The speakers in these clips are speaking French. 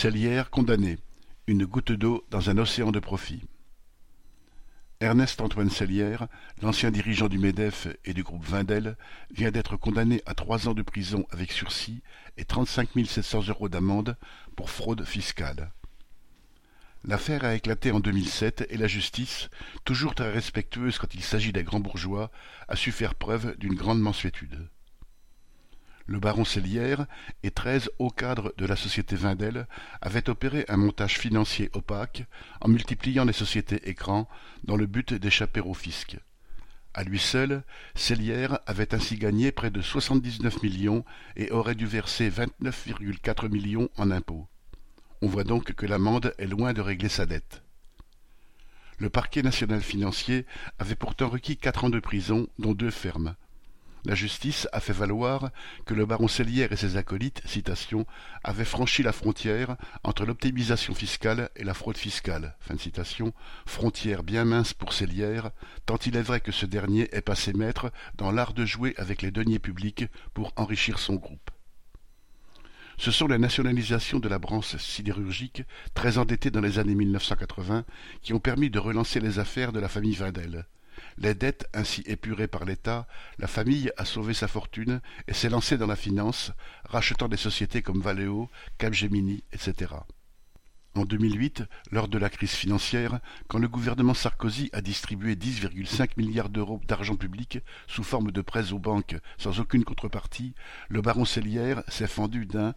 Cellière condamné, une goutte d'eau dans un océan de profit. Ernest-Antoine Cellière, l'ancien dirigeant du MEDEF et du groupe Windel, vient d'être condamné à trois ans de prison avec sursis et 35 700 euros d'amende pour fraude fiscale. L'affaire a éclaté en 2007 et la justice, toujours très respectueuse quand il s'agit des grands bourgeois, a su faire preuve d'une grande mansuétude. Le baron Cellière et treize hauts cadres de la société Windel avaient opéré un montage financier opaque en multipliant les sociétés écrans dans le but d'échapper au fisc. À lui seul, Cellière avait ainsi gagné près de 79 millions et aurait dû verser 29,4 millions en impôts. On voit donc que l'amende est loin de régler sa dette. Le parquet national financier avait pourtant requis quatre ans de prison, dont deux fermes. La justice a fait valoir que le baron Cellière et ses acolytes, avaient franchi la frontière entre l'optimisation fiscale et la fraude fiscale, frontière bien mince pour Cellière, tant il est vrai que ce dernier est passé maître dans l'art de jouer avec les deniers publics pour enrichir son groupe. Ce sont les nationalisations de la branche sidérurgique, très endettée dans les années 1980, qui ont permis de relancer les affaires de la famille Vindel. Les dettes ainsi épurées par l'État, la famille a sauvé sa fortune et s'est lancée dans la finance, rachetant des sociétés comme Valeo, Capgemini, etc. En 2008, lors de la crise financière, quand le gouvernement Sarkozy a distribué 10,5 milliards d'euros d'argent public sous forme de prêts aux banques sans aucune contrepartie, le baron Cellière s'est fendu d'un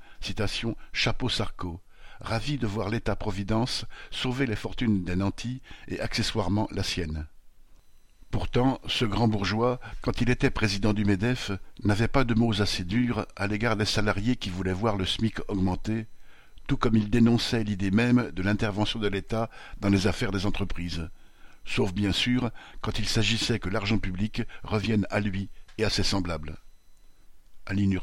chapeau Sarko, ravi de voir l'État-providence sauver les fortunes des nantis et accessoirement la sienne. Pourtant, ce grand bourgeois, quand il était président du MEDEF, n'avait pas de mots assez durs à l'égard des salariés qui voulaient voir le SMIC augmenter, tout comme il dénonçait l'idée même de l'intervention de l'État dans les affaires des entreprises, sauf bien sûr quand il s'agissait que l'argent public revienne à lui et à ses semblables. Aline